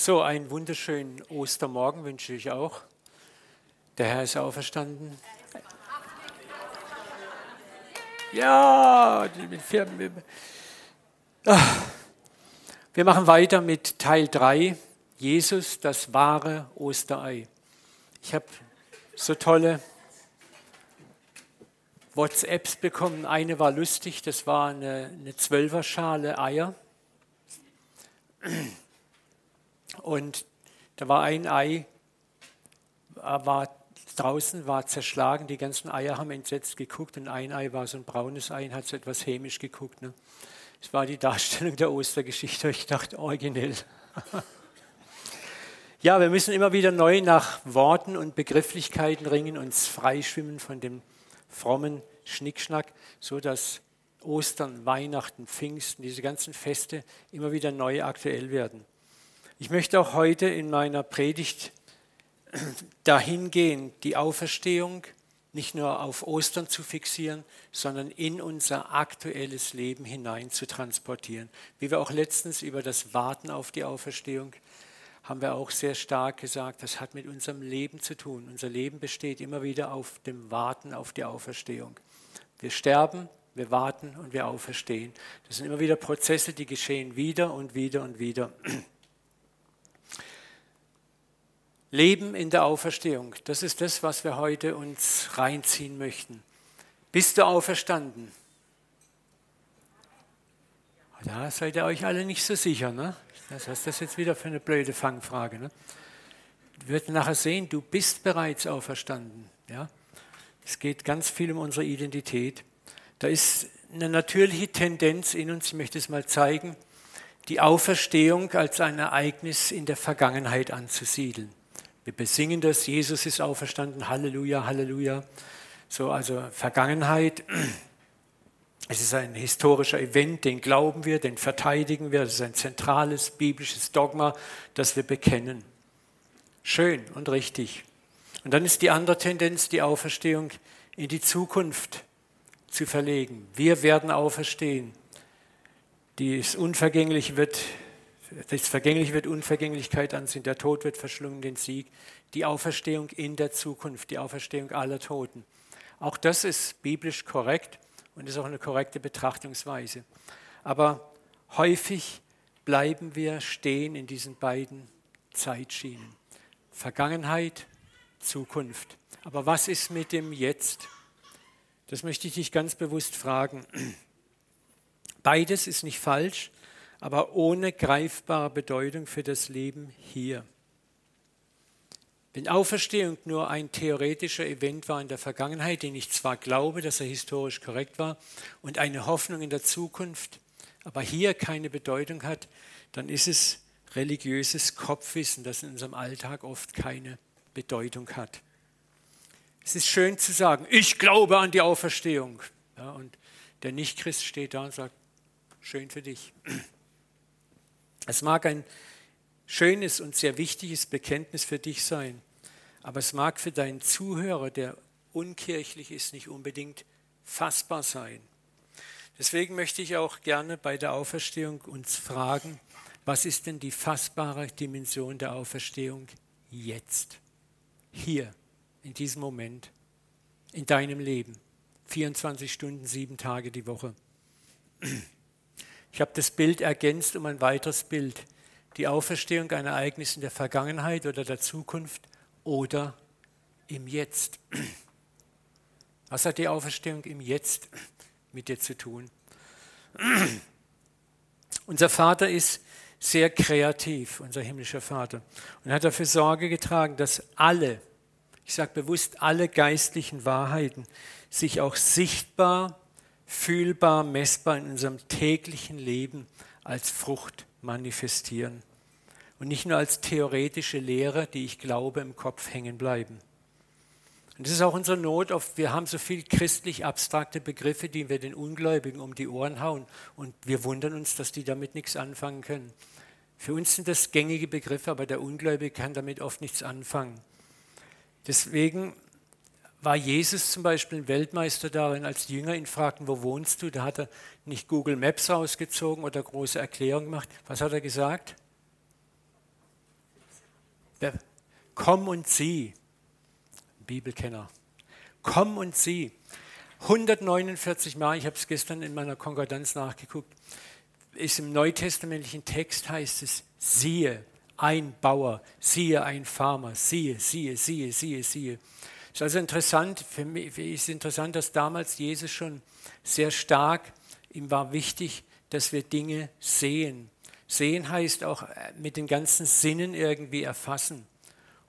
Hals. So, einen wunderschönen Ostermorgen wünsche ich auch. Der Herr ist auferstanden. Ja, ah. Wir machen weiter mit Teil 3, Jesus, das wahre Osterei. Ich habe so tolle WhatsApps bekommen. Eine war lustig, das war eine, eine Zwölferschale Eier. Und da war ein Ei, äh, war draußen, war zerschlagen, die ganzen Eier haben entsetzt geguckt und ein Ei war so ein braunes Ei und hat so etwas hämisch geguckt. Ne? Das war die Darstellung der Ostergeschichte. Ich dachte, originell. ja, wir müssen immer wieder neu nach Worten und Begrifflichkeiten ringen, uns freischwimmen von dem frommen Schnickschnack, so dass Ostern, Weihnachten, Pfingsten, diese ganzen Feste immer wieder neu aktuell werden. Ich möchte auch heute in meiner Predigt dahin gehen, die Auferstehung nicht nur auf Ostern zu fixieren, sondern in unser aktuelles Leben hinein zu transportieren. Wie wir auch letztens über das Warten auf die Auferstehung haben wir auch sehr stark gesagt, das hat mit unserem Leben zu tun. Unser Leben besteht immer wieder auf dem Warten auf die Auferstehung. Wir sterben, wir warten und wir auferstehen. Das sind immer wieder Prozesse, die geschehen wieder und wieder und wieder. Leben in der Auferstehung. Das ist das, was wir heute uns reinziehen möchten. Bist du auferstanden? Da seid ihr euch alle nicht so sicher. Ne? Was ist das jetzt wieder für eine blöde Fangfrage? Ne? Wir werden nachher sehen, du bist bereits auferstanden. Ja? Es geht ganz viel um unsere Identität. Da ist eine natürliche Tendenz in uns, ich möchte es mal zeigen, die Auferstehung als ein Ereignis in der Vergangenheit anzusiedeln. Wir besingen das, Jesus ist auferstanden, Halleluja, Halleluja. So, also Vergangenheit. Es ist ein historischer Event, den glauben wir, den verteidigen wir. Das ist ein zentrales biblisches Dogma, das wir bekennen. Schön und richtig. Und dann ist die andere Tendenz, die Auferstehung in die Zukunft zu verlegen. Wir werden auferstehen. Das Unvergängliche wird das Vergängliche wird Unvergänglichkeit ansehen, der Tod wird verschlungen, den Sieg, die Auferstehung in der Zukunft, die Auferstehung aller Toten. Auch das ist biblisch korrekt und ist auch eine korrekte Betrachtungsweise. Aber häufig bleiben wir stehen in diesen beiden Zeitschienen. Vergangenheit, Zukunft. Aber was ist mit dem Jetzt? Das möchte ich dich ganz bewusst fragen. Beides ist nicht falsch, aber ohne greifbare Bedeutung für das Leben hier. Wenn Auferstehung nur ein theoretischer Event war in der Vergangenheit, den ich zwar glaube, dass er historisch korrekt war, und eine Hoffnung in der Zukunft, aber hier keine Bedeutung hat, dann ist es religiöses Kopfwissen, das in unserem Alltag oft keine Bedeutung hat. Es ist schön zu sagen, ich glaube an die Auferstehung. Ja, und der Nichtchrist steht da und sagt, schön für dich. Es mag ein schönes und sehr wichtiges Bekenntnis für dich sein, aber es mag für deinen Zuhörer, der unkirchlich ist, nicht unbedingt fassbar sein. Deswegen möchte ich auch gerne bei der Auferstehung uns fragen, was ist denn die fassbare Dimension der Auferstehung jetzt, hier, in diesem Moment, in deinem Leben, 24 Stunden, sieben Tage die Woche. Ich habe das Bild ergänzt um ein weiteres Bild. Die Auferstehung ein Ereignis in der Vergangenheit oder der Zukunft oder im Jetzt. Was hat die Auferstehung im Jetzt mit dir zu tun? Unser Vater ist sehr kreativ, unser himmlischer Vater, und hat dafür Sorge getragen, dass alle, ich sage bewusst alle geistlichen Wahrheiten, sich auch sichtbar fühlbar, messbar in unserem täglichen Leben als Frucht manifestieren. Und nicht nur als theoretische Lehre, die ich glaube, im Kopf hängen bleiben. Und das ist auch unsere Not. Oft, wir haben so viel christlich abstrakte Begriffe, die wir den Ungläubigen um die Ohren hauen. Und wir wundern uns, dass die damit nichts anfangen können. Für uns sind das gängige Begriffe, aber der Ungläubige kann damit oft nichts anfangen. Deswegen war Jesus zum Beispiel ein Weltmeister darin, als die Jünger ihn fragten, wo wohnst du? Da hat er nicht Google Maps rausgezogen oder große Erklärungen gemacht. Was hat er gesagt? Komm und sieh. Bibelkenner. Komm und sieh. 149 Mal, ich habe es gestern in meiner Konkordanz nachgeguckt, ist im neutestamentlichen Text heißt es, siehe, ein Bauer, siehe, ein Farmer, siehe, siehe, siehe, siehe, siehe. Es ist also interessant, für mich ist interessant, dass damals Jesus schon sehr stark, ihm war wichtig, dass wir Dinge sehen. Sehen heißt auch äh, mit den ganzen Sinnen irgendwie erfassen.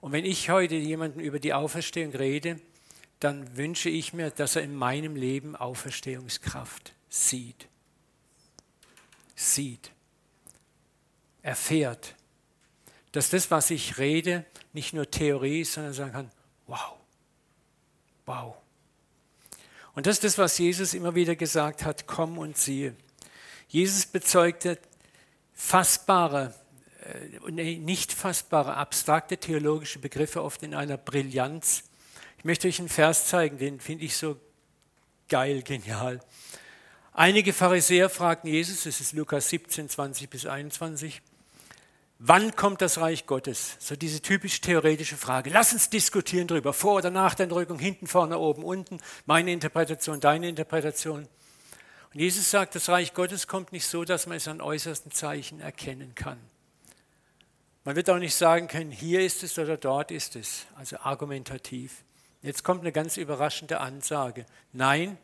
Und wenn ich heute jemanden über die Auferstehung rede, dann wünsche ich mir, dass er in meinem Leben Auferstehungskraft sieht. Sieht. Erfährt. Dass das, was ich rede, nicht nur Theorie ist, sondern sagen kann, wow, wow. Und das ist das, was Jesus immer wieder gesagt hat, komm und siehe. Jesus bezeugte fassbare äh, nicht fassbare, abstrakte theologische Begriffe oft in einer Brillanz. Ich möchte euch einen Vers zeigen, den finde ich so geil, genial. Einige Pharisäer fragten Jesus, das ist Lukas 17, 20 bis 21, wann kommt das Reich Gottes? So diese typisch theoretische Frage. Lass uns diskutieren darüber, vor oder nach der Entrückung, hinten, vorne, oben, unten, meine Interpretation, deine Interpretation. Und Jesus sagt, das Reich Gottes kommt nicht so, dass man es an äußersten Zeichen erkennen kann. Man wird auch nicht sagen können, hier ist es oder dort ist es, also argumentativ. Jetzt kommt eine ganz überraschende Ansage. Nein,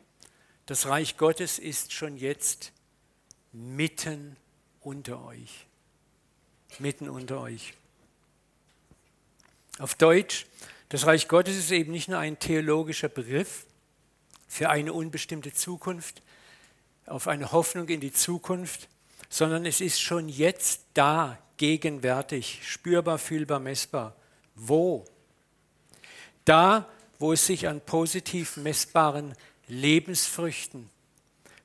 das Reich Gottes ist schon jetzt mitten unter euch. Mitten unter euch. Auf Deutsch, das Reich Gottes ist eben nicht nur ein theologischer Begriff für eine unbestimmte Zukunft, auf eine Hoffnung in die Zukunft, sondern es ist schon jetzt da, gegenwärtig, spürbar, fühlbar, messbar. Wo? Da, wo es sich an positiv messbaren Lebensfrüchten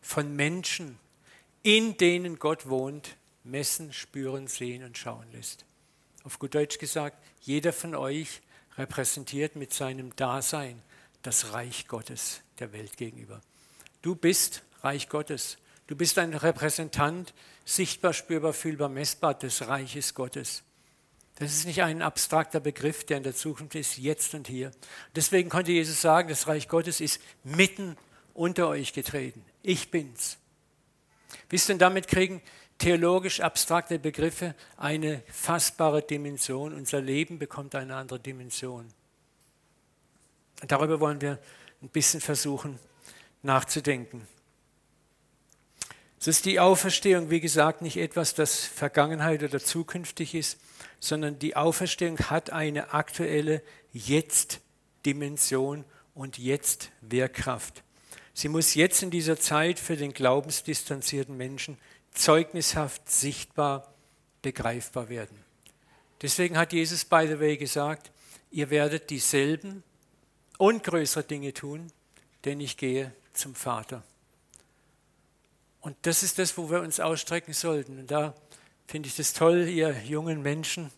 von Menschen, in denen Gott wohnt, messen, spüren, sehen und schauen lässt. Auf gut Deutsch gesagt, jeder von euch repräsentiert mit seinem Dasein das Reich Gottes der Welt gegenüber. Du bist Reich Gottes. Du bist ein Repräsentant, sichtbar, spürbar, fühlbar, messbar des Reiches Gottes. Das ist nicht ein abstrakter Begriff, der in der Zukunft ist, jetzt und hier. Deswegen konnte Jesus sagen, das Reich Gottes ist mitten unter euch getreten. Ich bin's. Wisst ihr, damit kriegen theologisch abstrakte Begriffe eine fassbare Dimension. Unser Leben bekommt eine andere Dimension. Darüber wollen wir ein bisschen versuchen nachzudenken. Es ist die Auferstehung, wie gesagt, nicht etwas, das Vergangenheit oder zukünftig ist, sondern die Auferstehung hat eine aktuelle Jetzt-Dimension und Jetzt-Wehrkraft. Sie muss jetzt in dieser Zeit für den glaubensdistanzierten Menschen zeugnishaft sichtbar, begreifbar werden. Deswegen hat Jesus, by the way, gesagt, ihr werdet dieselben und größere Dinge tun, denn ich gehe zum Vater. Und das ist das, wo wir uns ausstrecken sollten. Und da finde ich das toll, ihr jungen Menschen,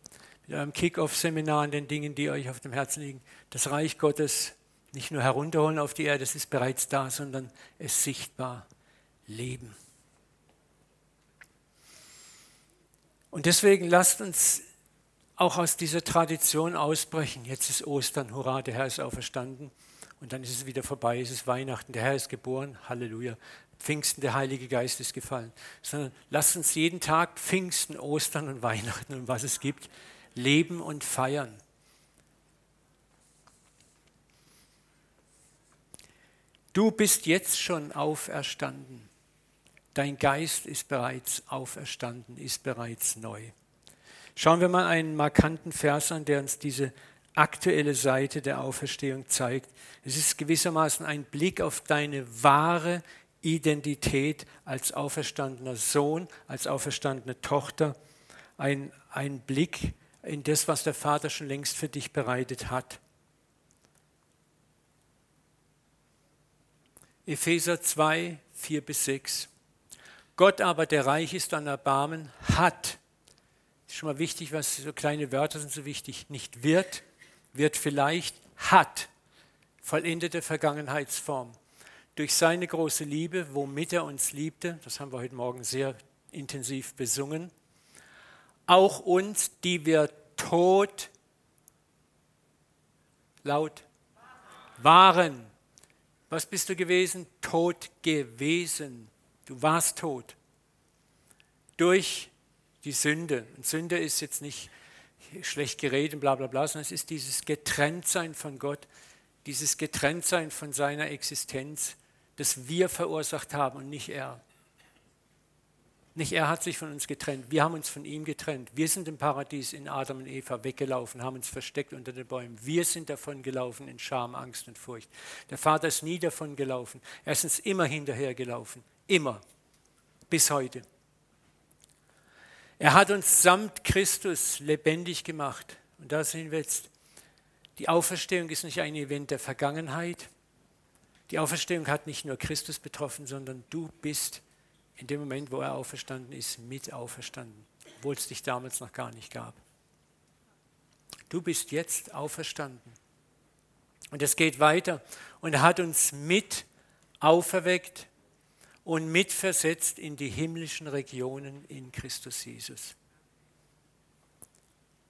mit eurem Kick-Off-Seminar an den Dingen, die euch auf dem Herzen liegen, das Reich Gottes nicht nur herunterholen auf die Erde, es ist bereits da, sondern es sichtbar leben. Und deswegen lasst uns auch aus dieser Tradition ausbrechen. Jetzt ist Ostern, hurra, der Herr ist auferstanden. Und dann ist es wieder vorbei, es ist Weihnachten, der Herr ist geboren, Halleluja. Pfingsten, der Heilige Geist ist gefallen, sondern lasst uns jeden Tag Pfingsten, Ostern und Weihnachten und was es gibt, leben und feiern. Du bist jetzt schon auferstanden. Dein Geist ist bereits auferstanden, ist bereits neu. Schauen wir mal einen markanten Vers an, der uns diese aktuelle Seite der Auferstehung zeigt. Es ist gewissermaßen ein Blick auf deine wahre Identität als auferstandener Sohn, als auferstandene Tochter, ein, ein Blick in das, was der Vater schon längst für dich bereitet hat. Epheser 2, 4 bis 6. Gott aber, der reich ist an Erbarmen, hat ist schon mal wichtig, was so kleine Wörter sind so wichtig. Nicht wird, wird vielleicht, hat vollendete Vergangenheitsform. Durch seine große Liebe, womit er uns liebte, das haben wir heute Morgen sehr intensiv besungen, auch uns, die wir tot, laut, waren. Was bist du gewesen? Tot gewesen. Du warst tot. Durch die Sünde. Und Sünde ist jetzt nicht schlecht geredet, bla bla bla, sondern es ist dieses Getrenntsein von Gott, dieses Getrenntsein von seiner Existenz, das wir verursacht haben und nicht er. Nicht er hat sich von uns getrennt, wir haben uns von ihm getrennt. Wir sind im Paradies in Adam und Eva weggelaufen, haben uns versteckt unter den Bäumen. Wir sind davon gelaufen in Scham, Angst und Furcht. Der Vater ist nie davon gelaufen. Er ist uns immer hinterher gelaufen. Immer. Bis heute. Er hat uns samt Christus lebendig gemacht. Und da sehen wir jetzt, die Auferstehung ist nicht ein Event der Vergangenheit. Die Auferstehung hat nicht nur Christus betroffen, sondern du bist in dem Moment, wo er auferstanden ist, mit auferstanden, obwohl es dich damals noch gar nicht gab. Du bist jetzt auferstanden. Und es geht weiter. Und er hat uns mit auferweckt und mitversetzt in die himmlischen Regionen in Christus Jesus.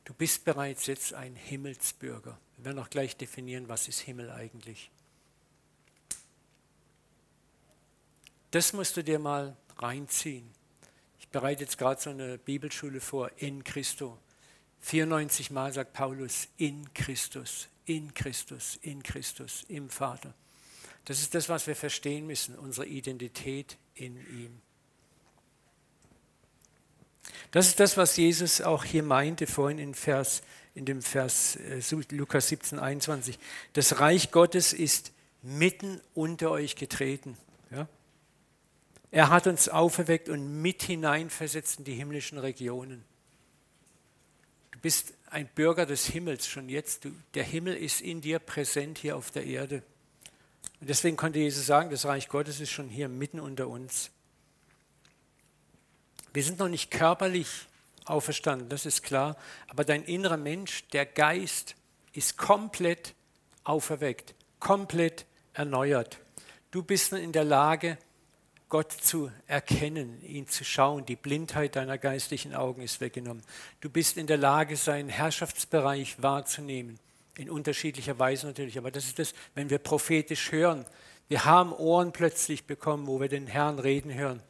Du bist bereits jetzt ein Himmelsbürger. Wir werden auch gleich definieren, was ist Himmel eigentlich. Das musst du dir mal reinziehen. Ich bereite jetzt gerade so eine Bibelschule vor, in Christo. 94 Mal sagt Paulus, in Christus, in Christus, in Christus, im Vater. Das ist das, was wir verstehen müssen, unsere Identität in ihm. Das ist das, was Jesus auch hier meinte vorhin in, Vers, in dem Vers äh, Lukas 17, 21. Das Reich Gottes ist mitten unter euch getreten. Ja? Er hat uns auferweckt und mit hineinversetzt in die himmlischen Regionen. Du bist ein Bürger des Himmels schon jetzt. Du, der Himmel ist in dir präsent hier auf der Erde. Und deswegen konnte Jesus sagen, das Reich Gottes ist schon hier mitten unter uns. Wir sind noch nicht körperlich auferstanden, das ist klar, aber dein innerer Mensch, der Geist, ist komplett auferweckt, komplett erneuert. Du bist in der Lage, Gott zu erkennen, ihn zu schauen. Die Blindheit deiner geistlichen Augen ist weggenommen. Du bist in der Lage, seinen Herrschaftsbereich wahrzunehmen. In unterschiedlicher Weise natürlich. Aber das ist das, wenn wir prophetisch hören. Wir haben Ohren plötzlich bekommen, wo wir den Herrn reden hören.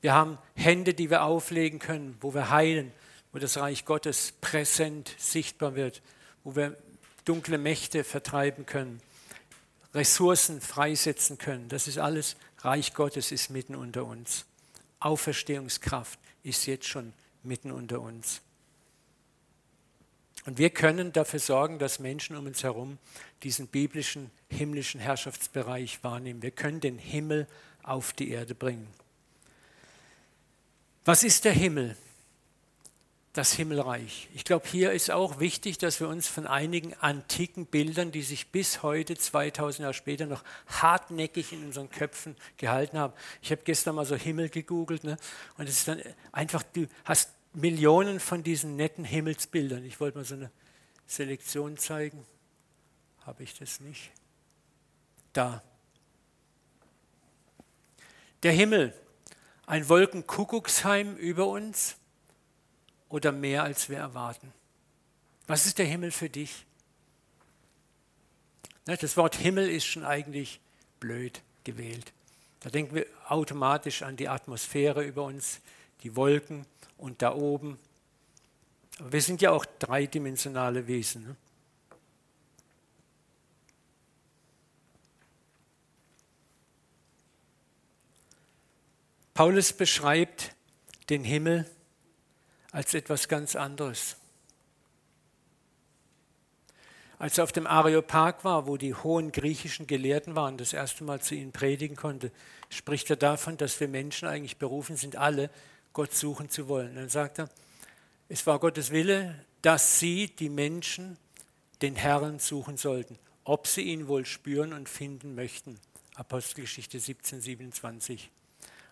Wir haben Hände, die wir auflegen können, wo wir heilen, wo das Reich Gottes präsent sichtbar wird, wo wir dunkle Mächte vertreiben können, Ressourcen freisetzen können. Das ist alles Reich Gottes ist mitten unter uns. Auferstehungskraft ist jetzt schon mitten unter uns. Und wir können dafür sorgen, dass Menschen um uns herum diesen biblischen, himmlischen Herrschaftsbereich wahrnehmen. Wir können den Himmel auf die Erde bringen. Was ist der Himmel? das Himmelreich. Ich glaube, hier ist auch wichtig, dass wir uns von einigen antiken Bildern, die sich bis heute, 2000 Jahre später, noch hartnäckig in unseren Köpfen gehalten haben. Ich habe gestern mal so Himmel gegoogelt ne? und es ist dann einfach, du hast Millionen von diesen netten Himmelsbildern. Ich wollte mal so eine Selektion zeigen. Habe ich das nicht? Da. Der Himmel, ein Wolkenkuckucksheim über uns oder mehr, als wir erwarten. Was ist der Himmel für dich? Ne, das Wort Himmel ist schon eigentlich blöd gewählt. Da denken wir automatisch an die Atmosphäre über uns, die Wolken und da oben. Aber wir sind ja auch dreidimensionale Wesen. Ne? Paulus beschreibt den Himmel als etwas ganz anderes. Als er auf dem Areopag war, wo die hohen griechischen Gelehrten waren, das erste Mal zu ihnen predigen konnte, spricht er davon, dass wir Menschen eigentlich berufen sind, alle Gott suchen zu wollen. dann sagt er, es war Gottes Wille, dass sie, die Menschen, den Herrn suchen sollten, ob sie ihn wohl spüren und finden möchten. Apostelgeschichte 17, 27.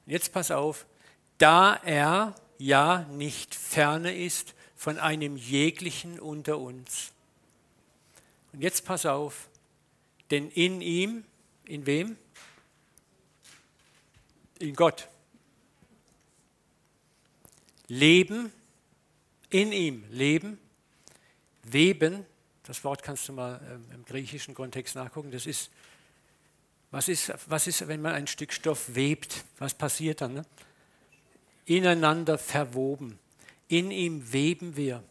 Und jetzt pass auf, da er ja nicht ferne ist, von einem jeglichen unter uns. Und jetzt pass auf, denn in ihm, in wem? In Gott. Leben, in ihm leben, weben, das Wort kannst du mal ähm, im griechischen Kontext nachgucken, das ist, was ist, was ist, wenn man ein Stück Stoff webt, was passiert dann? Ne? Ineinander verwoben. In ihm weben wir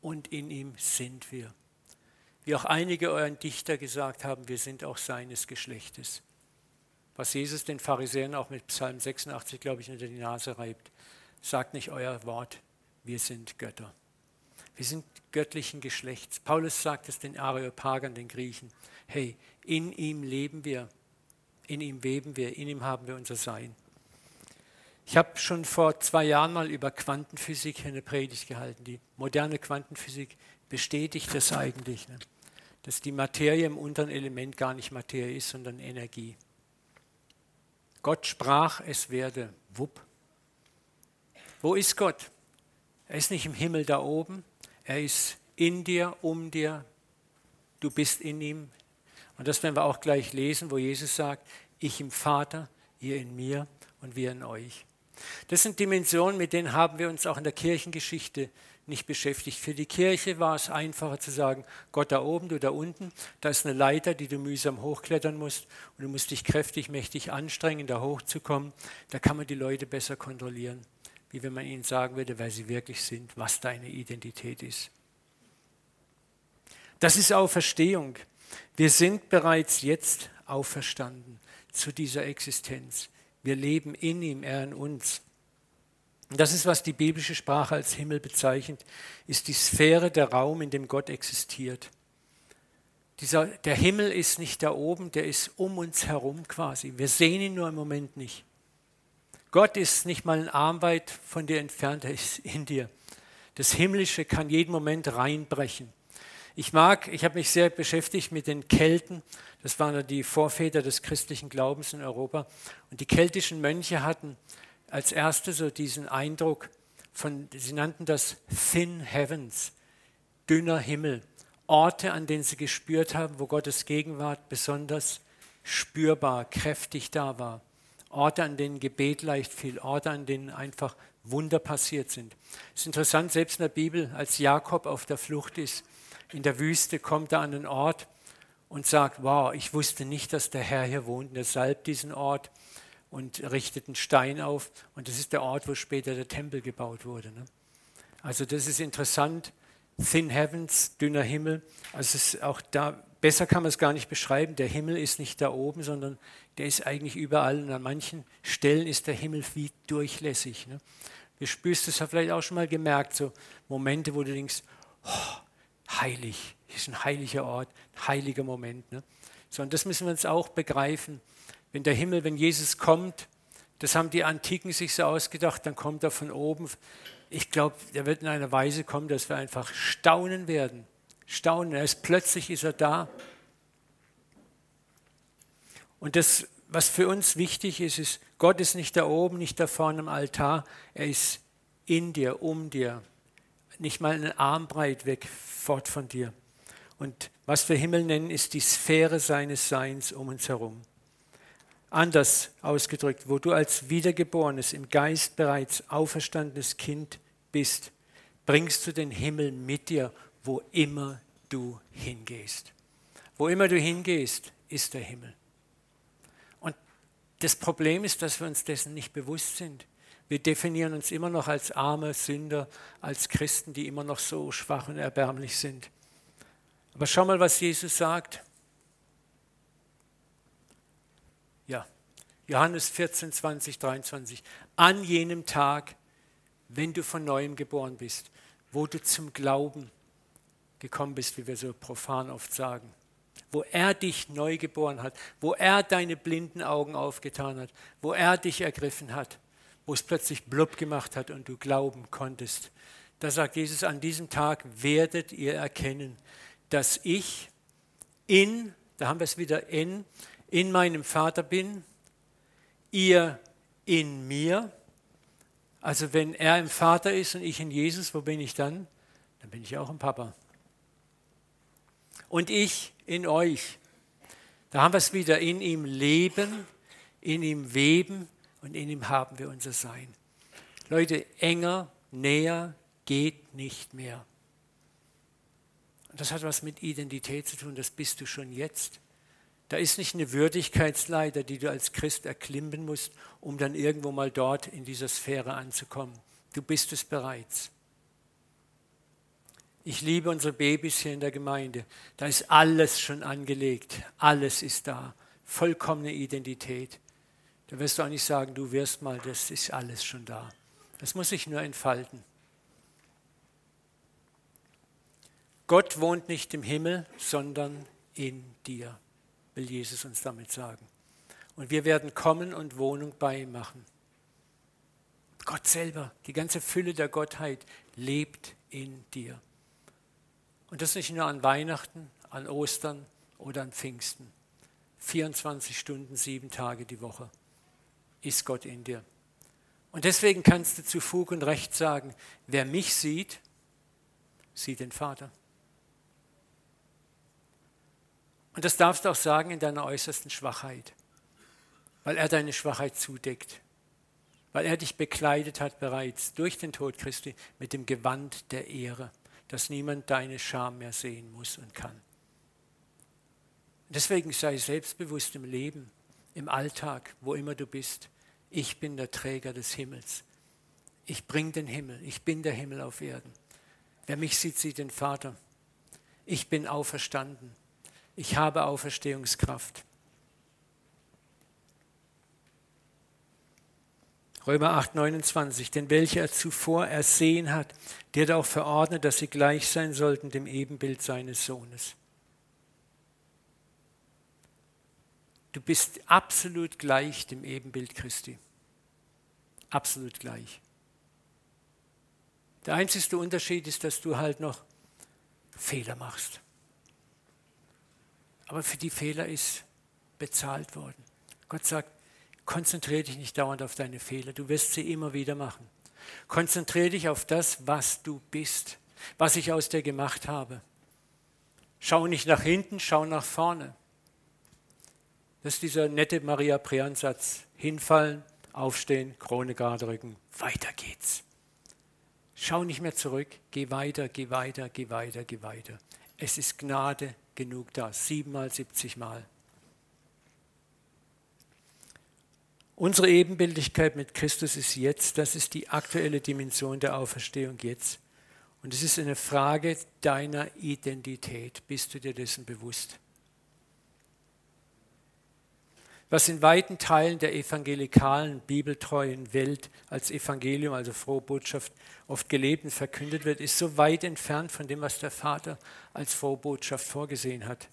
und in ihm sind wir. Wie auch einige euren Dichter gesagt haben, wir sind auch seines Geschlechtes. Was Jesus den Pharisäern auch mit Psalm 86, glaube ich, unter die Nase reibt. Sagt nicht euer Wort, wir sind Götter. Wir sind göttlichen Geschlechts. Paulus sagt es den Areopagern, den Griechen. Hey, in ihm leben wir, in ihm weben wir, in ihm haben wir unser Sein. Ich habe schon vor zwei Jahren mal über Quantenphysik eine Predigt gehalten. Die moderne Quantenphysik bestätigt das eigentlich, ne? dass die Materie im unteren Element gar nicht Materie ist, sondern Energie. Gott sprach, es werde. Wupp. Wo ist Gott? Er ist nicht im Himmel da oben, er ist in dir, um dir, du bist in ihm. Und das werden wir auch gleich lesen, wo Jesus sagt, ich im Vater, ihr in mir und wir in euch. Das sind Dimensionen, mit denen haben wir uns auch in der Kirchengeschichte nicht beschäftigt. Für die Kirche war es einfacher zu sagen, Gott da oben, du da unten, da ist eine Leiter, die du mühsam hochklettern musst und du musst dich kräftig, mächtig anstrengen, da hochzukommen. Da kann man die Leute besser kontrollieren wie wenn man ihnen sagen würde, wer sie wirklich sind, was deine Identität ist. Das ist Auferstehung. Wir sind bereits jetzt auferstanden zu dieser Existenz. Wir leben in ihm, er in uns. Und das ist, was die biblische Sprache als Himmel bezeichnet, ist die Sphäre, der Raum, in dem Gott existiert. Dieser, der Himmel ist nicht da oben, der ist um uns herum quasi. Wir sehen ihn nur im Moment nicht. Gott ist nicht mal ein Arm weit von dir entfernt, er ist in dir. Das Himmlische kann jeden Moment reinbrechen. Ich mag, ich habe mich sehr beschäftigt mit den Kelten. Das waren die Vorväter des christlichen Glaubens in Europa. Und die keltischen Mönche hatten als erste so diesen Eindruck von, sie nannten das Thin Heavens, dünner Himmel. Orte, an denen sie gespürt haben, wo Gottes Gegenwart besonders spürbar, kräftig da war. Orte, an denen Gebet leicht fiel, Orte, an denen einfach Wunder passiert sind. Es ist interessant, selbst in der Bibel, als Jakob auf der Flucht ist, in der Wüste, kommt er an einen Ort und sagt, wow, ich wusste nicht, dass der Herr hier wohnt. Und er salbt diesen Ort und richtet einen Stein auf. Und das ist der Ort, wo später der Tempel gebaut wurde. Ne? Also das ist interessant. Thin Heavens, dünner Himmel. Also es ist auch da besser kann man es gar nicht beschreiben. Der Himmel ist nicht da oben, sondern der ist eigentlich überall. Und an manchen Stellen ist der Himmel wie durchlässig. Ne? Du spürst es ja vielleicht auch schon mal gemerkt, so Momente, wo du denkst, oh, heilig, hier ist ein heiliger Ort, ein heiliger Moment. Ne? So, und das müssen wir uns auch begreifen. Wenn der Himmel, wenn Jesus kommt, das haben die Antiken sich so ausgedacht, dann kommt er von oben. Ich glaube, er wird in einer Weise kommen, dass wir einfach staunen werden staunen. Er ist plötzlich ist er da. Und das, was für uns wichtig ist, ist, Gott ist nicht da oben, nicht da vorne im Altar. Er ist in dir, um dir. Nicht mal einen Armbreit weg, fort von dir. Und was wir Himmel nennen, ist die Sphäre seines Seins um uns herum. Anders ausgedrückt, wo du als wiedergeborenes, im Geist bereits auferstandenes Kind bist, bringst du den Himmel mit dir wo immer du hingehst. Wo immer du hingehst, ist der Himmel. Und das Problem ist, dass wir uns dessen nicht bewusst sind. Wir definieren uns immer noch als arme Sünder, als Christen, die immer noch so schwach und erbärmlich sind. Aber schau mal, was Jesus sagt. Ja, Johannes 14, 20, 23. An jenem Tag, wenn du von neuem geboren bist, wo du zum Glauben gekommen bist, wie wir so profan oft sagen. Wo er dich neu geboren hat, wo er deine blinden Augen aufgetan hat, wo er dich ergriffen hat, wo es plötzlich blub gemacht hat und du glauben konntest. Da sagt Jesus, an diesem Tag werdet ihr erkennen, dass ich in, da haben wir es wieder in, in meinem Vater bin, ihr in mir, Also wenn er im Vater ist und ich in Jesus, wo bin ich dann? Dann bin ich auch im Papa. Und ich in euch. Da haben wir es wieder, in ihm leben, in ihm weben und in ihm haben wir unser Sein. Leute, enger, näher geht nicht mehr. Das hat was mit Identität zu tun, das bist du schon jetzt. Da ist nicht eine Würdigkeitsleiter, die du als Christ erklimmen musst, um dann irgendwo mal dort in dieser Sphäre anzukommen. Du bist es bereits. Ich liebe unsere Babys hier in der Gemeinde. Da ist alles schon angelegt. Alles ist da. Vollkommene Identität. Da wirst du auch nicht sagen, du wirst mal, das ist alles schon da. Das muss sich nur entfalten. Gott wohnt nicht im Himmel, sondern in dir will Jesus uns damit sagen. Und wir werden kommen und Wohnung bei ihm machen. Gott selber, die ganze Fülle der Gottheit lebt in dir. Und das nicht nur an Weihnachten, an Ostern oder an Pfingsten. 24 Stunden, sieben Tage die Woche ist Gott in dir. Und deswegen kannst du zu Fug und Recht sagen, wer mich sieht, sieht den Vater. Und das darfst du auch sagen in deiner äußersten Schwachheit, weil er deine Schwachheit zudeckt, weil er dich bekleidet hat bereits durch den Tod Christi mit dem Gewand der Ehre, dass niemand deine Scham mehr sehen muss und kann. Deswegen sei selbstbewusst im Leben, im Alltag, wo immer du bist. Ich bin der Träger des Himmels. Ich bringe den Himmel. Ich bin der Himmel auf Erden. Wer mich sieht, sieht den Vater. Ich bin auferstanden. Ich habe Auferstehungskraft. Römer 8, 29, denn welche er zuvor ersehen hat, der hat auch verordnet, dass sie gleich sein sollten dem Ebenbild seines Sohnes. Du bist absolut gleich dem Ebenbild Christi. Absolut gleich. Der einzige Unterschied ist, dass du halt noch Fehler machst. Aber für die Fehler ist bezahlt worden. Gott sagt, konzentriere dich nicht dauernd auf deine Fehler, du wirst sie immer wieder machen. Konzentriere dich auf das, was du bist, was ich aus dir gemacht habe. Schau nicht nach hinten, schau nach vorne. Das ist dieser nette Maria Prean-Satz. Hinfallen, aufstehen, Krone gerade rücken, weiter geht's. Schau nicht mehr zurück, geh weiter, geh weiter, geh weiter, geh weiter. Es ist Gnade genug da, siebenmal, siebzigmal. Unsere Ebenbildlichkeit mit Christus ist jetzt, das ist die aktuelle Dimension der Auferstehung jetzt. Und es ist eine Frage deiner Identität. Bist du dir dessen bewusst? Was in weiten Teilen der evangelikalen, bibeltreuen Welt als Evangelium, also frohe Botschaft, oft gelebt und verkündet wird, ist so weit entfernt von dem, was der Vater als frohe Botschaft vorgesehen hat.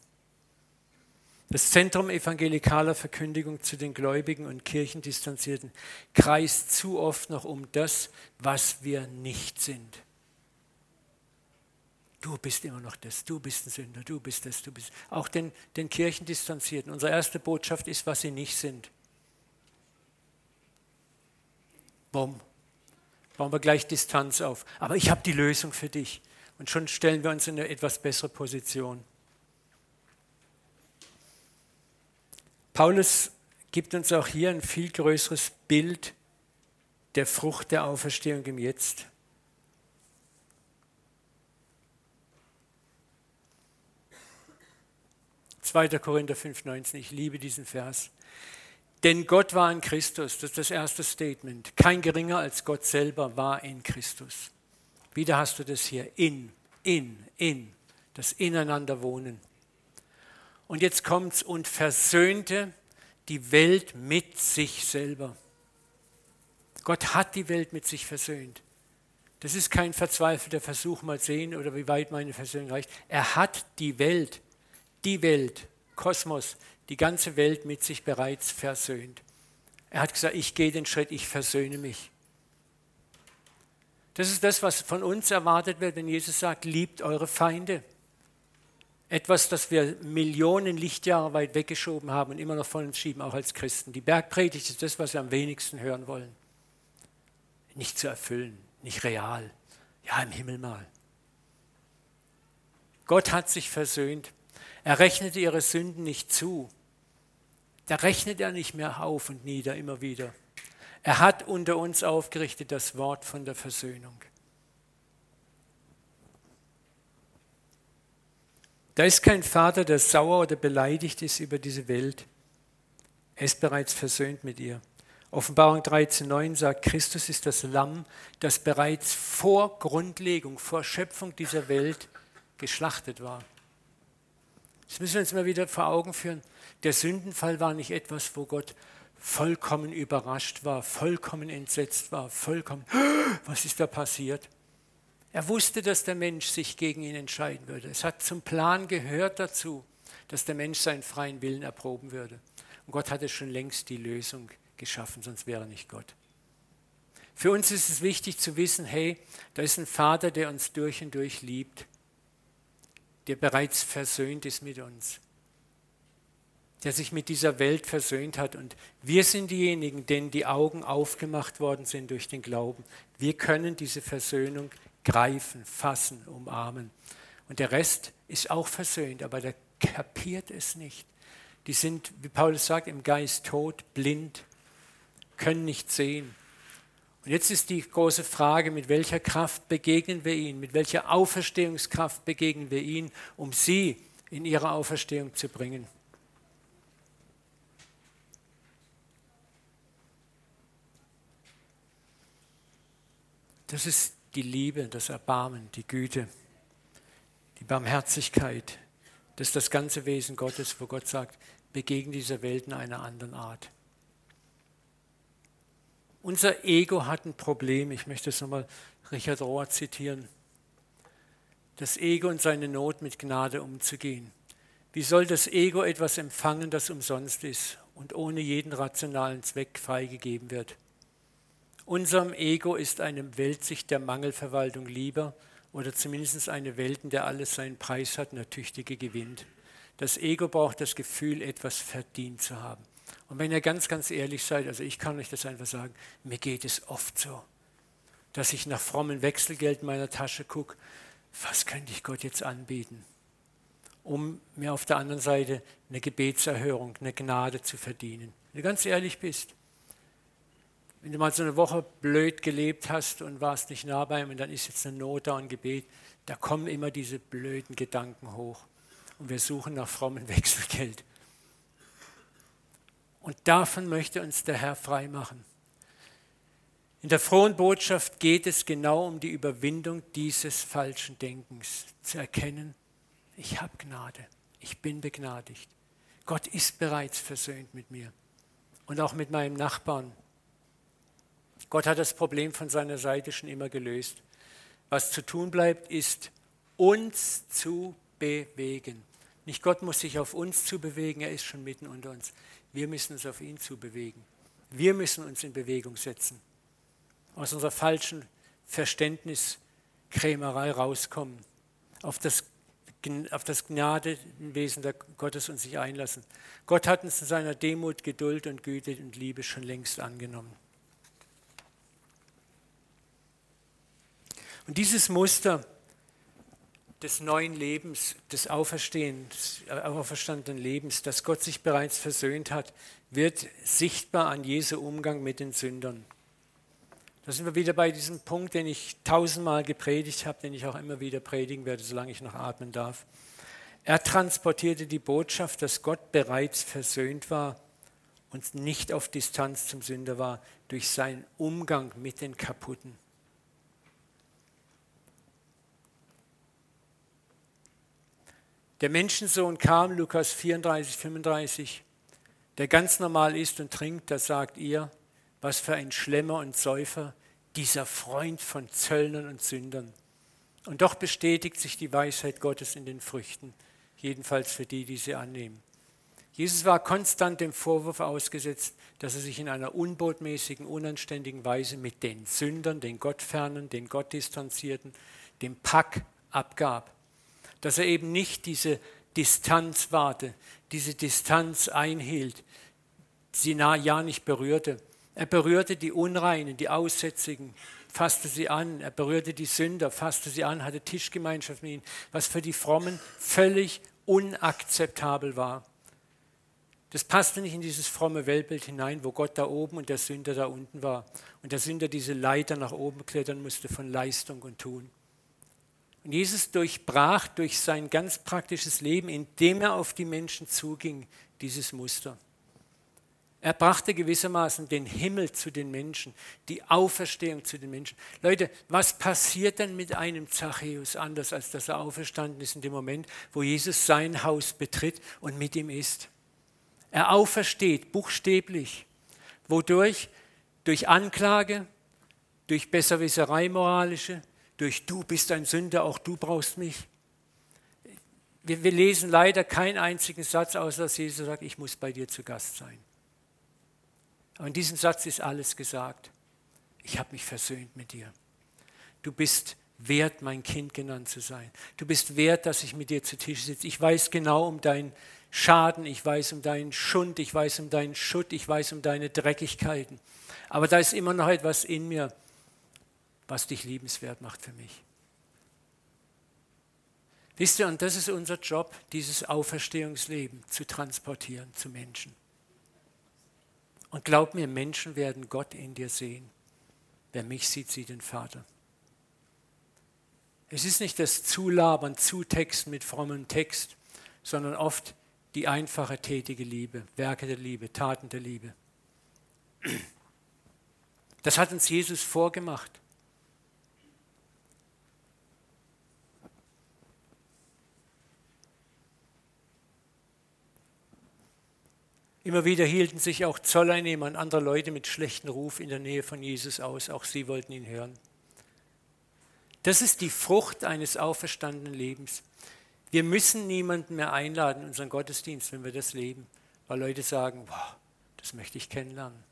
Das Zentrum evangelikaler Verkündigung zu den Gläubigen und Kirchendistanzierten kreist zu oft noch um das, was wir nicht sind. Du bist immer noch das, du bist ein Sünder, du bist das, du bist. Auch den, den Kirchendistanzierten. Unsere erste Botschaft ist, was sie nicht sind. Bumm. Bauen wir gleich Distanz auf. Aber ich habe die Lösung für dich. Und schon stellen wir uns in eine etwas bessere Position. Paulus gibt uns auch hier ein viel größeres Bild der Frucht der Auferstehung im Jetzt. 2. Korinther 5,19. Ich liebe diesen Vers. Denn Gott war in Christus, das ist das erste Statement. Kein geringer als Gott selber war in Christus. Wieder hast du das hier. In, in, in. Das Ineinanderwohnen. Und jetzt kommt's und versöhnte die Welt mit sich selber. Gott hat die Welt mit sich versöhnt. Das ist kein verzweifelter Versuch, mal sehen oder wie weit meine Versöhnung reicht. Er hat die Welt die Welt, Kosmos, die ganze Welt mit sich bereits versöhnt. Er hat gesagt, ich gehe den Schritt, ich versöhne mich. Das ist das, was von uns erwartet wird, wenn Jesus sagt, liebt eure Feinde. Etwas, das wir Millionen Lichtjahre weit weggeschoben haben und immer noch von uns schieben, auch als Christen. Die Bergpredigt ist das, was wir am wenigsten hören wollen. nicht zu erfüllen, nicht real. Ja, im Himmel mal. Gott hat sich versöhnt. Er rechnete ihre Sünden nicht zu. Da rechnet er nicht mehr auf und nieder immer wieder. Er hat unter uns aufgerichtet das Wort von der Versöhnung. Da ist kein Vater, der sauer oder beleidigt ist über diese Welt. Er ist bereits versöhnt mit ihr. Offenbarung 13.9 sagt, Christus ist das Lamm, das bereits vor Grundlegung, vor Schöpfung dieser Welt geschlachtet war. Das müssen wir uns mal wieder vor Augen führen. Der Sündenfall war nicht etwas, wo Gott vollkommen überrascht war, vollkommen entsetzt war, vollkommen, was ist da passiert? Er wusste, dass der Mensch sich gegen ihn entscheiden würde. Es hat zum Plan gehört dazu, dass der Mensch seinen freien Willen erproben würde. Und Gott hatte schon längst die Lösung geschaffen, sonst wäre nicht Gott. Für uns ist es wichtig zu wissen, hey, da ist ein Vater, der uns durch und durch liebt der bereits versöhnt ist mit uns, der sich mit dieser Welt versöhnt hat. Und wir sind diejenigen, denen die Augen aufgemacht worden sind durch den Glauben. Wir können diese Versöhnung greifen, fassen, umarmen. Und der Rest ist auch versöhnt, aber der kapiert es nicht. Die sind, wie Paulus sagt, im Geist tot, blind, können nicht sehen. Und jetzt ist die große Frage, mit welcher Kraft begegnen wir ihnen, mit welcher Auferstehungskraft begegnen wir ihnen, um sie in ihre Auferstehung zu bringen. Das ist die Liebe, das Erbarmen, die Güte, die Barmherzigkeit. Das ist das ganze Wesen Gottes, wo Gott sagt, begegnen dieser Welt in einer anderen Art. Unser Ego hat ein Problem. Ich möchte es nochmal Richard Rohr zitieren. Das Ego und seine Not mit Gnade umzugehen. Wie soll das Ego etwas empfangen, das umsonst ist und ohne jeden rationalen Zweck freigegeben wird? Unserem Ego ist eine Weltsicht der Mangelverwaltung lieber oder zumindest eine Welt, in der alles seinen Preis hat und der Tüchtige gewinnt. Das Ego braucht das Gefühl, etwas verdient zu haben. Und wenn ihr ganz, ganz ehrlich seid, also ich kann euch das einfach sagen, mir geht es oft so, dass ich nach frommen Wechselgeld in meiner Tasche gucke, was könnte ich Gott jetzt anbieten, um mir auf der anderen Seite eine Gebetserhörung, eine Gnade zu verdienen. Wenn du ganz ehrlich bist, wenn du mal so eine Woche blöd gelebt hast und warst nicht nah bei ihm und dann ist jetzt eine Not da und Gebet, da kommen immer diese blöden Gedanken hoch. Und wir suchen nach frommen Wechselgeld. Und davon möchte uns der Herr frei machen. In der frohen Botschaft geht es genau um die Überwindung dieses falschen Denkens, zu erkennen, ich habe Gnade, ich bin begnadigt. Gott ist bereits versöhnt mit mir und auch mit meinem Nachbarn. Gott hat das Problem von seiner Seite schon immer gelöst. Was zu tun bleibt, ist uns zu bewegen. Nicht Gott muss sich auf uns zu bewegen, er ist schon mitten unter uns. Wir müssen uns auf ihn zubewegen. Wir müssen uns in Bewegung setzen. Aus unserer falschen Verständniskrämerei rauskommen. Auf das, auf das Gnadenwesen Gottes uns sich einlassen. Gott hat uns in seiner Demut, Geduld und Güte und Liebe schon längst angenommen. Und dieses Muster, des neuen Lebens, des äh, auferstandenen Lebens, das Gott sich bereits versöhnt hat, wird sichtbar an Jesu Umgang mit den Sündern. Da sind wir wieder bei diesem Punkt, den ich tausendmal gepredigt habe, den ich auch immer wieder predigen werde, solange ich noch atmen darf. Er transportierte die Botschaft, dass Gott bereits versöhnt war und nicht auf Distanz zum Sünder war, durch seinen Umgang mit den Kaputten. Der Menschensohn kam, Lukas 34, 35, der ganz normal isst und trinkt, da sagt ihr, was für ein Schlemmer und Säufer, dieser Freund von Zöllnern und Sündern. Und doch bestätigt sich die Weisheit Gottes in den Früchten, jedenfalls für die, die sie annehmen. Jesus war konstant dem Vorwurf ausgesetzt, dass er sich in einer unbotmäßigen, unanständigen Weise mit den Sündern, den Gottfernen, den Gottdistanzierten, dem Pack abgab dass er eben nicht diese Distanz warte, diese Distanz einhielt, sie nah, ja nicht berührte, Er berührte die Unreinen, die Aussätzigen, fasste sie an. Er berührte die Sünder, fasste sie an, hatte Tischgemeinschaft mit ihnen, was für die Frommen völlig unakzeptabel war. Das passte nicht in dieses fromme Weltbild hinein, wo Gott da oben und der Sünder da unten war. Und der Sünder diese Leiter nach oben klettern musste von Leistung und Tun. Und Jesus durchbrach durch sein ganz praktisches Leben, indem er auf die Menschen zuging, dieses Muster. Er brachte gewissermaßen den Himmel zu den Menschen, die Auferstehung zu den Menschen. Leute, was passiert denn mit einem Zachäus anders, als dass er auferstanden ist in dem Moment, wo Jesus sein Haus betritt und mit ihm ist? Er aufersteht buchstäblich. Wodurch? Durch Anklage, durch Besserwisserei moralische, durch du bist ein Sünder, auch du brauchst mich. Wir, wir lesen leider keinen einzigen Satz, außer dass Jesus sagt, ich muss bei dir zu Gast sein. Aber in diesem Satz ist alles gesagt. Ich habe mich versöhnt mit dir. Du bist wert, mein Kind genannt zu sein. Du bist wert, dass ich mit dir zu Tisch sitze. Ich weiß genau um dein Schaden, ich weiß um deinen Schund, ich weiß um deinen Schutt, ich weiß um deine Dreckigkeiten. Aber da ist immer noch etwas in mir, was dich liebenswert macht für mich. Wisst ihr, und das ist unser Job, dieses Auferstehungsleben zu transportieren zu Menschen. Und glaub mir, Menschen werden Gott in dir sehen. Wer mich sieht, sieht den Vater. Es ist nicht das Zulabern, Zutexten mit frommem Text, sondern oft die einfache, tätige Liebe, Werke der Liebe, Taten der Liebe. Das hat uns Jesus vorgemacht. Immer wieder hielten sich auch Zolleinnehmer und andere Leute mit schlechtem Ruf in der Nähe von Jesus aus. Auch sie wollten ihn hören. Das ist die Frucht eines auferstandenen Lebens. Wir müssen niemanden mehr einladen in unseren Gottesdienst, wenn wir das leben, weil Leute sagen, wow, das möchte ich kennenlernen.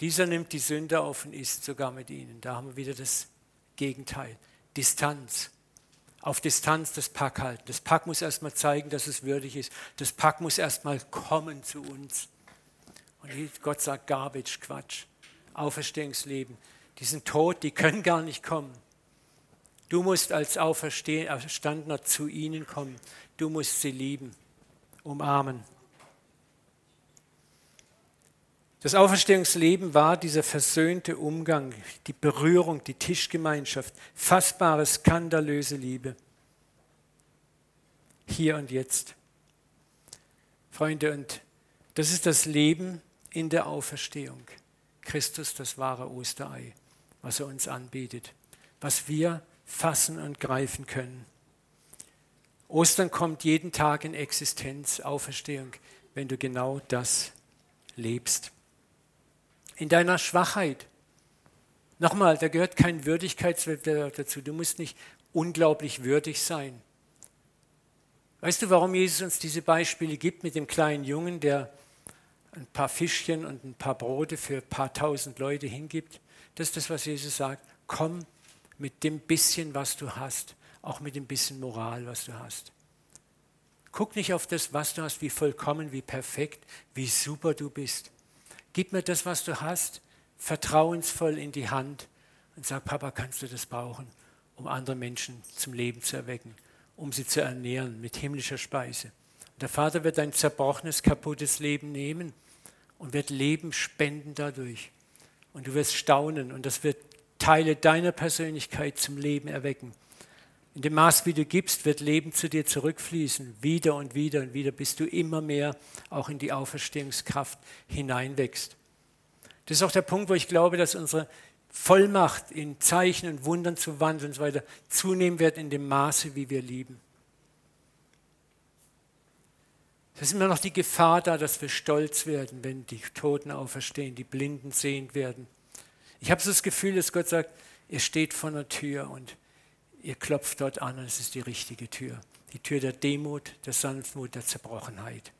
Dieser nimmt die Sünder auf und isst sogar mit ihnen. Da haben wir wieder das Gegenteil. Distanz. Auf Distanz das Pack halten. Das Pack muss erstmal zeigen, dass es würdig ist. Das Pack muss erstmal kommen zu uns. Und Gott sagt Garbage, Quatsch. Auferstehungsleben diesen Tod, die können gar nicht kommen. Du musst als Auferstandener zu ihnen kommen. Du musst sie lieben, umarmen. Das Auferstehungsleben war dieser versöhnte Umgang, die Berührung, die Tischgemeinschaft, fassbare, skandalöse Liebe. Hier und jetzt. Freunde, und das ist das Leben in der Auferstehung. Christus, das wahre Osterei was er uns anbietet, was wir fassen und greifen können. Ostern kommt jeden Tag in Existenz, Auferstehung, wenn du genau das lebst. In deiner Schwachheit. Nochmal, da gehört kein Würdigkeitswettbewerb dazu. Du musst nicht unglaublich würdig sein. Weißt du, warum Jesus uns diese Beispiele gibt mit dem kleinen Jungen, der ein paar Fischchen und ein paar Brote für ein paar tausend Leute hingibt? Das ist das, was Jesus sagt. Komm mit dem bisschen, was du hast, auch mit dem bisschen Moral, was du hast. Guck nicht auf das, was du hast, wie vollkommen, wie perfekt, wie super du bist. Gib mir das, was du hast, vertrauensvoll in die Hand und sag, Papa, kannst du das brauchen, um andere Menschen zum Leben zu erwecken, um sie zu ernähren mit himmlischer Speise. Und der Vater wird dein zerbrochenes, kaputtes Leben nehmen und wird Leben spenden dadurch. Und du wirst staunen und das wird Teile deiner Persönlichkeit zum Leben erwecken. In dem Maß, wie du gibst, wird Leben zu dir zurückfließen, wieder und wieder und wieder, bis du immer mehr auch in die Auferstehungskraft hineinwächst. Das ist auch der Punkt, wo ich glaube, dass unsere Vollmacht in Zeichen und Wundern zu wandeln und so weiter zunehmen wird in dem Maße, wie wir lieben. Es ist immer noch die Gefahr da, dass wir stolz werden, wenn die Toten auferstehen, die Blinden sehend werden. Ich habe so das Gefühl, dass Gott sagt, ihr steht vor einer Tür und ihr klopft dort an und es ist die richtige Tür. Die Tür der Demut, der Sanftmut, der Zerbrochenheit.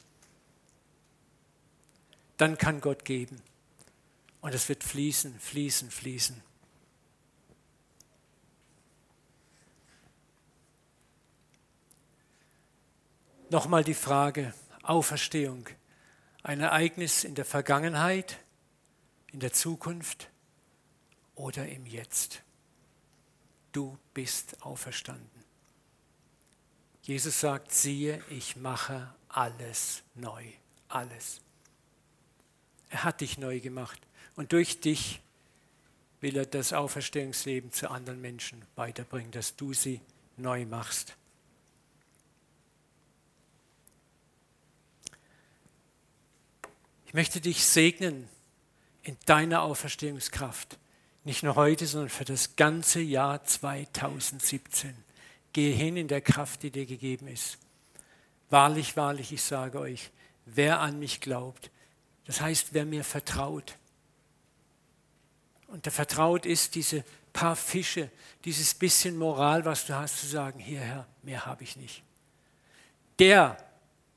Dann kann Gott geben. Und es wird fließen, fließen, fließen. Nochmal die Frage, Auferstehung, ein Ereignis in der Vergangenheit, in der Zukunft oder im Jetzt. Du bist auferstanden. Jesus sagt, siehe, ich mache alles neu, alles. Er hat dich neu gemacht und durch dich will er das Auferstehungsleben zu anderen Menschen weiterbringen, dass du sie neu machst. Ich möchte dich segnen in deiner Auferstehungskraft. Nicht nur heute, sondern für das ganze Jahr 2017. Gehe hin in der Kraft, die dir gegeben ist. Wahrlich, wahrlich, ich sage euch, wer an mich glaubt, das heißt, wer mir vertraut, und der vertraut ist, diese paar Fische, dieses bisschen Moral, was du hast, zu sagen, hierher, mehr habe ich nicht. Der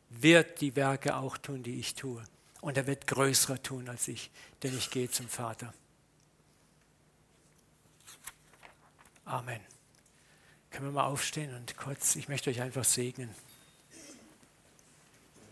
wird die Werke auch tun, die ich tue. Und er wird größere tun als ich, denn ich gehe zum Vater. Amen. Können wir mal aufstehen und kurz, ich möchte euch einfach segnen.